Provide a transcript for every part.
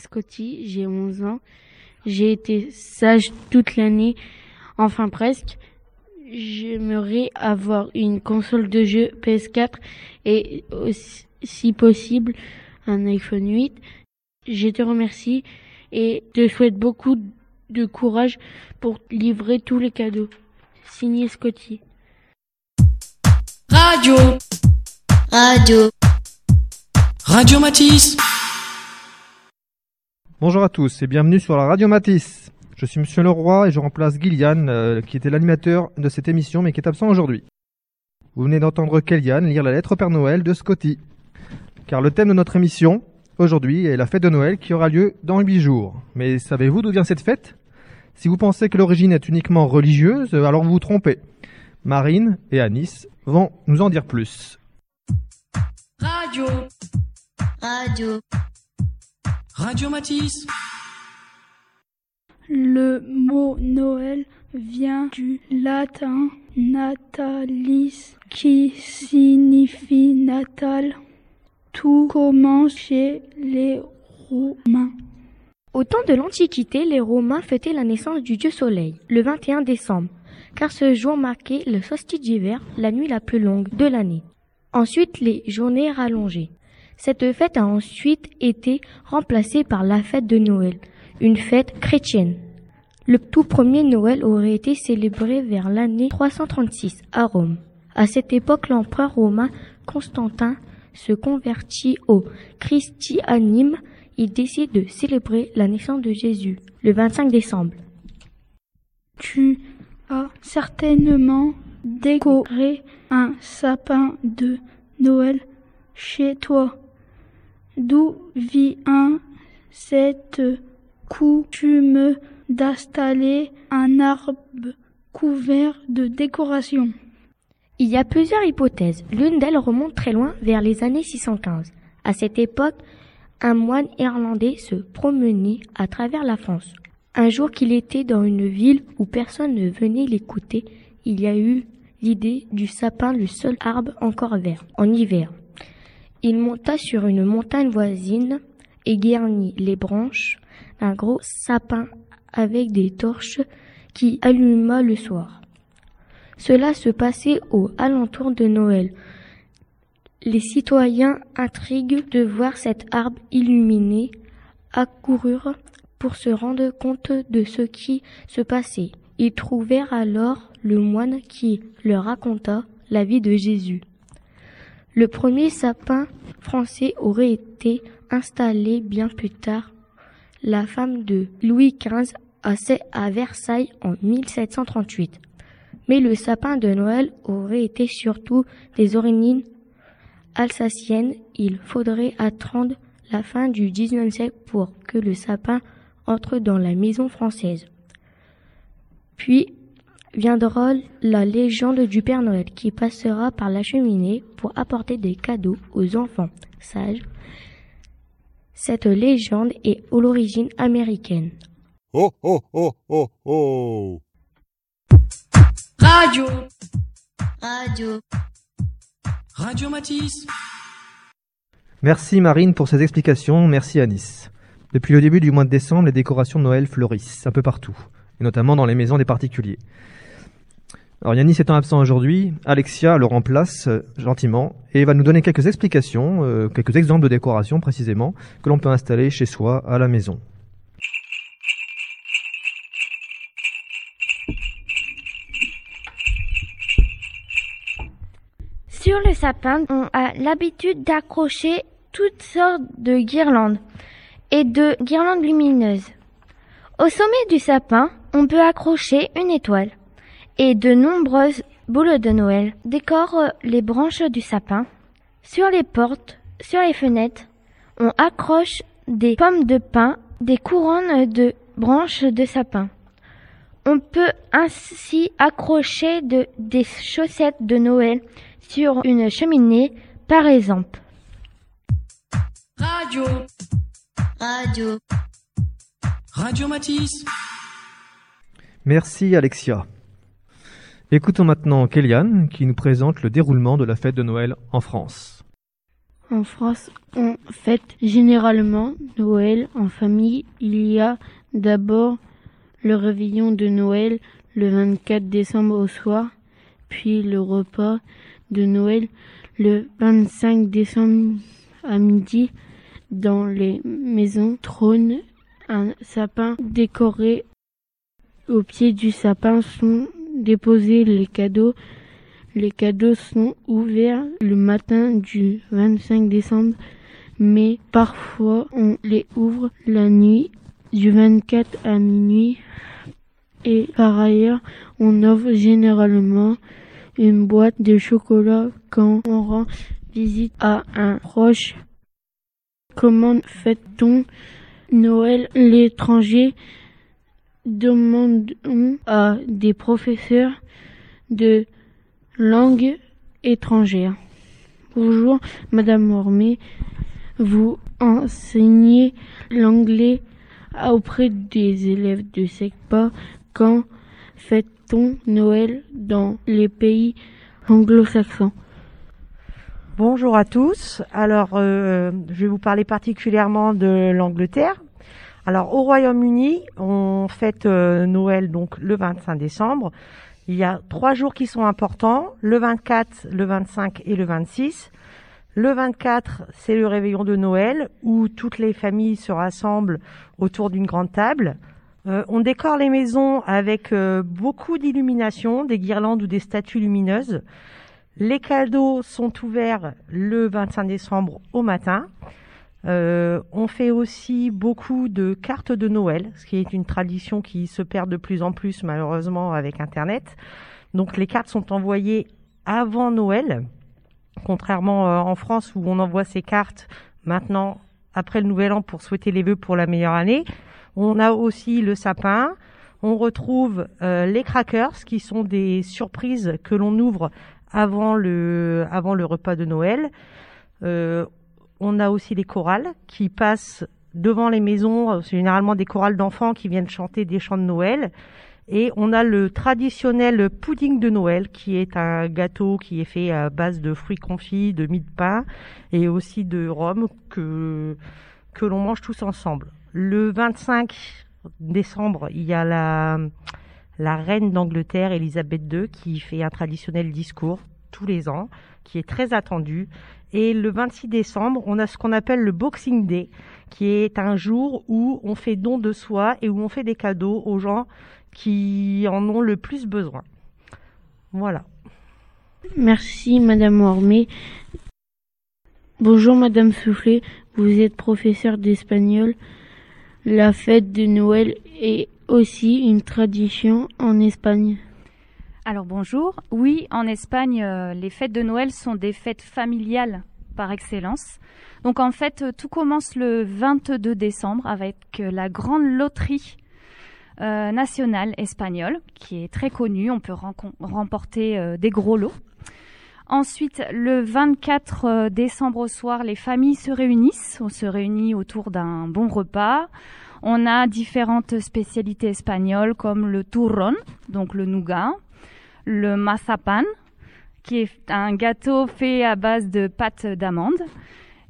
Scotty, j'ai 11 ans. J'ai été sage toute l'année, enfin presque. J'aimerais avoir une console de jeu PS4 et si possible un iPhone 8. Je te remercie et te souhaite beaucoup de courage pour livrer tous les cadeaux. Signé Scotty. Radio. Radio. Radio Matisse. Bonjour à tous et bienvenue sur la Radio Matisse. Je suis Monsieur Leroy et je remplace Gillian, euh, qui était l'animateur de cette émission mais qui est absent aujourd'hui. Vous venez d'entendre Kellyanne lire la lettre au Père Noël de Scotty. Car le thème de notre émission, aujourd'hui, est la fête de Noël qui aura lieu dans huit jours. Mais savez-vous d'où vient cette fête? Si vous pensez que l'origine est uniquement religieuse, alors vous vous trompez. Marine et Anis vont nous en dire plus. Radio. Radio. Radio Matisse. Le mot Noël vient du latin natalis qui signifie natal. Tout commence chez les Romains. Au temps de l'Antiquité, les Romains fêtaient la naissance du dieu Soleil, le 21 décembre, car ce jour marquait le solstice d'hiver, la nuit la plus longue de l'année. Ensuite, les journées rallongées. Cette fête a ensuite été remplacée par la fête de Noël, une fête chrétienne. Le tout premier Noël aurait été célébré vers l'année 336 à Rome. À cette époque, l'empereur romain Constantin se convertit au christianisme. Il décide de célébrer la naissance de Jésus le 25 décembre. Tu as certainement décoré un sapin de Noël chez toi. D'où vient cette coutume d'installer un arbre couvert de décorations Il y a plusieurs hypothèses. L'une d'elles remonte très loin vers les années 615. À cette époque, un moine irlandais se promenait à travers la France. Un jour qu'il était dans une ville où personne ne venait l'écouter, il y a eu l'idée du sapin, le seul arbre encore vert, en hiver. Il monta sur une montagne voisine et guernit les branches d'un gros sapin avec des torches qui alluma le soir. Cela se passait au alentour de Noël. Les citoyens intrigues de voir cet arbre illuminé accoururent pour se rendre compte de ce qui se passait. Ils trouvèrent alors le moine qui leur raconta la vie de Jésus. Le premier sapin français aurait été installé bien plus tard. La femme de Louis XV à Versailles en 1738. Mais le sapin de Noël aurait été surtout des origines alsaciennes. Il faudrait attendre la fin du XIXe siècle pour que le sapin entre dans la maison française. Puis viendra la légende du Père Noël qui passera par la cheminée pour apporter des cadeaux aux enfants sages. Cette légende est à l'origine américaine. Oh oh oh oh oh Radio Radio Radio Matisse Merci Marine pour ces explications, merci Anis. Depuis le début du mois de décembre, les décorations de Noël fleurissent un peu partout, et notamment dans les maisons des particuliers. Alors Yannis étant absent aujourd'hui, Alexia le remplace euh, gentiment et va nous donner quelques explications, euh, quelques exemples de décoration précisément, que l'on peut installer chez soi à la maison. Sur le sapin, on a l'habitude d'accrocher toutes sortes de guirlandes et de guirlandes lumineuses. Au sommet du sapin, on peut accrocher une étoile et de nombreuses boules de Noël décorent les branches du sapin. Sur les portes, sur les fenêtres, on accroche des pommes de pin, des couronnes de branches de sapin. On peut ainsi accrocher de, des chaussettes de Noël sur une cheminée, par exemple. Radio. Radio. Radio Matisse. Merci Alexia. Écoutons maintenant Kéliane qui nous présente le déroulement de la fête de Noël en France. En France, on fête généralement Noël en famille. Il y a d'abord le réveillon de Noël le 24 décembre au soir, puis le repas de Noël le 25 décembre à midi. Dans les maisons trône un sapin décoré. Au pied du sapin sont déposés les cadeaux les cadeaux sont ouverts le matin du 25 décembre, mais parfois on les ouvre la nuit du 24 à minuit. Et par ailleurs, on offre généralement une boîte de chocolat quand on rend visite à un proche. Comment fait-on Noël l'étranger? Demandons à des professeurs de Langue étrangère. Bonjour, Madame Mormé. Vous enseignez l'anglais auprès des élèves de SECPA. Quand fait-on Noël dans les pays anglo-saxons? Bonjour à tous. Alors, euh, je vais vous parler particulièrement de l'Angleterre. Alors, au Royaume-Uni, on fête euh, Noël donc le 25 décembre. Il y a trois jours qui sont importants, le 24, le 25 et le 26. Le 24, c'est le réveillon de Noël où toutes les familles se rassemblent autour d'une grande table. Euh, on décore les maisons avec euh, beaucoup d'illumination, des guirlandes ou des statues lumineuses. Les cadeaux sont ouverts le 25 décembre au matin. Euh, on fait aussi beaucoup de cartes de Noël, ce qui est une tradition qui se perd de plus en plus malheureusement avec Internet. Donc les cartes sont envoyées avant Noël, contrairement euh, en France où on envoie ces cartes maintenant après le Nouvel An pour souhaiter les vœux pour la meilleure année. On a aussi le sapin. On retrouve euh, les crackers qui sont des surprises que l'on ouvre avant le, avant le repas de Noël. Euh, on a aussi les chorales qui passent devant les maisons, c'est généralement des chorales d'enfants qui viennent chanter des chants de Noël. Et on a le traditionnel pudding de Noël, qui est un gâteau qui est fait à base de fruits confits, de mie de pain et aussi de rhum que, que l'on mange tous ensemble. Le 25 décembre, il y a la, la reine d'Angleterre, Elisabeth II, qui fait un traditionnel discours tous les ans, qui est très attendu. Et le 26 décembre, on a ce qu'on appelle le Boxing Day, qui est un jour où on fait don de soi et où on fait des cadeaux aux gens qui en ont le plus besoin. Voilà. Merci, Madame Ormé. Bonjour, Madame Soufflé. Vous êtes professeur d'espagnol. La fête de Noël est aussi une tradition en Espagne. Alors bonjour. Oui, en Espagne, euh, les fêtes de Noël sont des fêtes familiales par excellence. Donc en fait, tout commence le 22 décembre avec euh, la grande loterie euh, nationale espagnole, qui est très connue. On peut remporter des gros lots. Ensuite, le 24 décembre au soir, les familles se réunissent. On se réunit autour d'un bon repas. On a différentes spécialités espagnoles comme le turrón, donc le nougat, le mazapan, qui est un gâteau fait à base de pâte d'amande.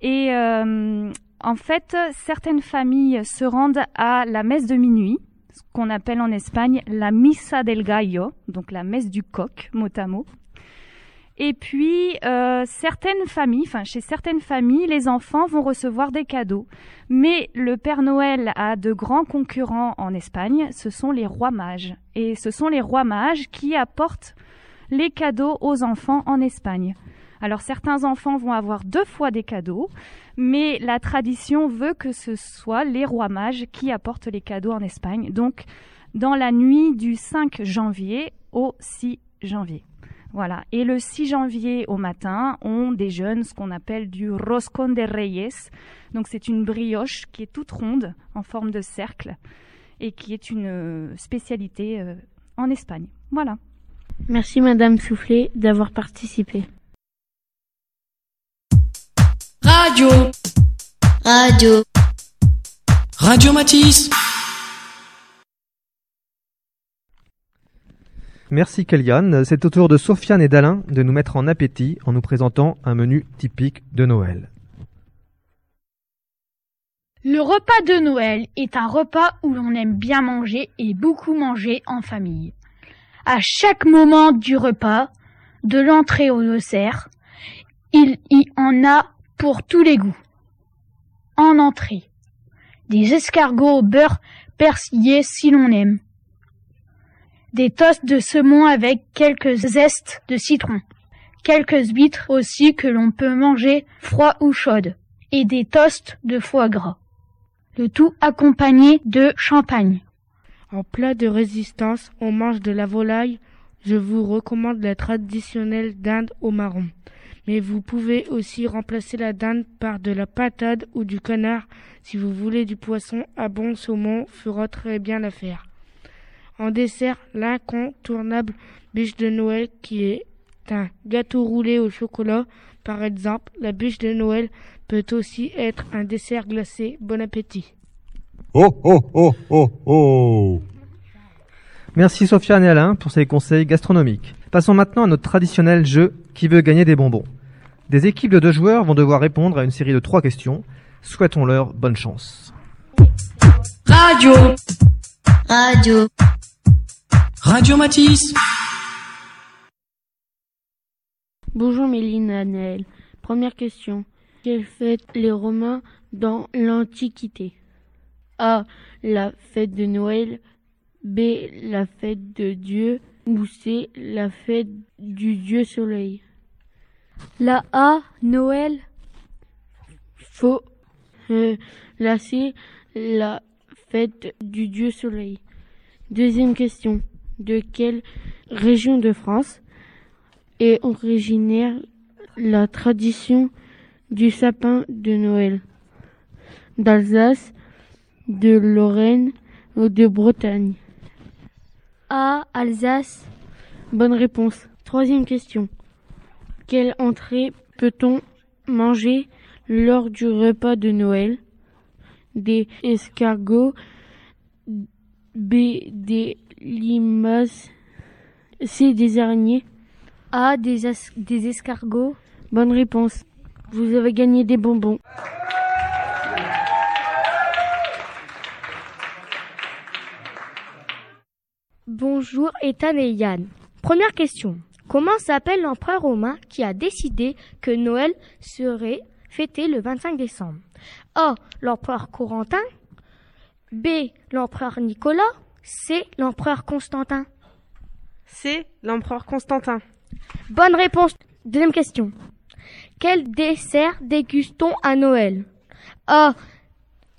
Et euh, en fait, certaines familles se rendent à la messe de minuit, ce qu'on appelle en Espagne la misa del gallo, donc la messe du coq, mot à mot. Et puis, euh, chez certaines familles, les enfants vont recevoir des cadeaux. Mais le Père Noël a de grands concurrents en Espagne, ce sont les rois mages. Et ce sont les rois mages qui apportent les cadeaux aux enfants en Espagne. Alors certains enfants vont avoir deux fois des cadeaux, mais la tradition veut que ce soit les rois mages qui apportent les cadeaux en Espagne. Donc, dans la nuit du 5 janvier au 6 janvier. Voilà. Et le 6 janvier au matin, on déjeune ce qu'on appelle du roscon de reyes. Donc c'est une brioche qui est toute ronde, en forme de cercle, et qui est une euh, spécialité euh, en Espagne. Voilà. Merci Madame Soufflé d'avoir participé. Radio. Radio. Radio Matisse. Merci Kéliane. C'est au tour de Sofiane et d'Alain de nous mettre en appétit en nous présentant un menu typique de Noël. Le repas de Noël est un repas où l'on aime bien manger et beaucoup manger en famille. À chaque moment du repas, de l'entrée au dessert, il y en a pour tous les goûts. En entrée, des escargots au beurre persillé si l'on aime, des toasts de saumon avec quelques zestes de citron, quelques huîtres aussi que l'on peut manger froid ou chaudes, et des toasts de foie gras le tout accompagné de champagne. En plat de résistance, on mange de la volaille. Je vous recommande la traditionnelle dinde au marron. Mais vous pouvez aussi remplacer la dinde par de la patate ou du canard. Si vous voulez du poisson, à bon saumon fera très bien l'affaire. En dessert, l'incontournable bûche de Noël qui est un gâteau roulé au chocolat. Par exemple, la bûche de Noël peut aussi être un dessert glacé. Bon appétit. Oh oh oh oh oh Merci Sofiane et Alain pour ces conseils gastronomiques. Passons maintenant à notre traditionnel jeu qui veut gagner des bonbons. Des équipes de deux joueurs vont devoir répondre à une série de trois questions. Souhaitons-leur bonne chance. Radio. Radio. Radio Matisse. Bonjour Méline Anaël. Première question. Quelle fête les Romains dans l'Antiquité? A. La fête de Noël. B. La fête de Dieu. Ou C. La fête du Dieu Soleil. La A. Noël. Faux. Euh, la C. La fête du Dieu Soleil. Deuxième question. De quelle région de France est originaire la tradition du sapin de Noël? D'Alsace, de Lorraine ou de Bretagne? A. Alsace. Bonne réponse. Troisième question. Quelle entrée peut-on manger lors du repas de Noël? Des escargots, B. Des limaces, C. Des araignées A. Des, des escargots. Bonne réponse. Vous avez gagné des bonbons. Bonjour Ethan et Yann. Première question. Comment s'appelle l'empereur romain qui a décidé que Noël serait fêté le 25 décembre? A. L'empereur Corentin. B. L'empereur Nicolas. C. L'empereur Constantin. C. L'empereur Constantin. Bonne réponse. Deuxième question. Quel dessert déguste-t-on à Noël? A.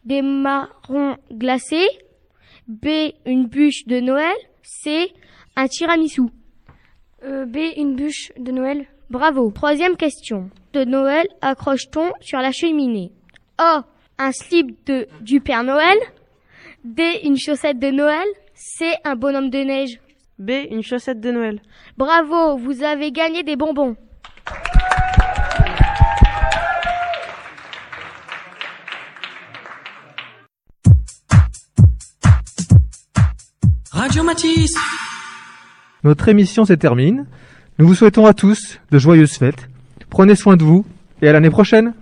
Des marrons glacés. B. Une bûche de Noël. C. Un tiramisu. Euh, B. Une bûche de Noël. Bravo. Troisième question. De Noël accroche-t-on sur la cheminée? A. Un slip de, du Père Noël. B. Une chaussette de Noël. C. Un bonhomme de neige. B. Une chaussette de Noël. Bravo, vous avez gagné des bonbons. Radio Matisse. Notre émission se termine. Nous vous souhaitons à tous de joyeuses fêtes. Prenez soin de vous et à l'année prochaine.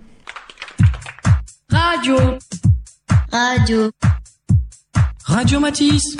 Radio. Radio. Radio Matisse.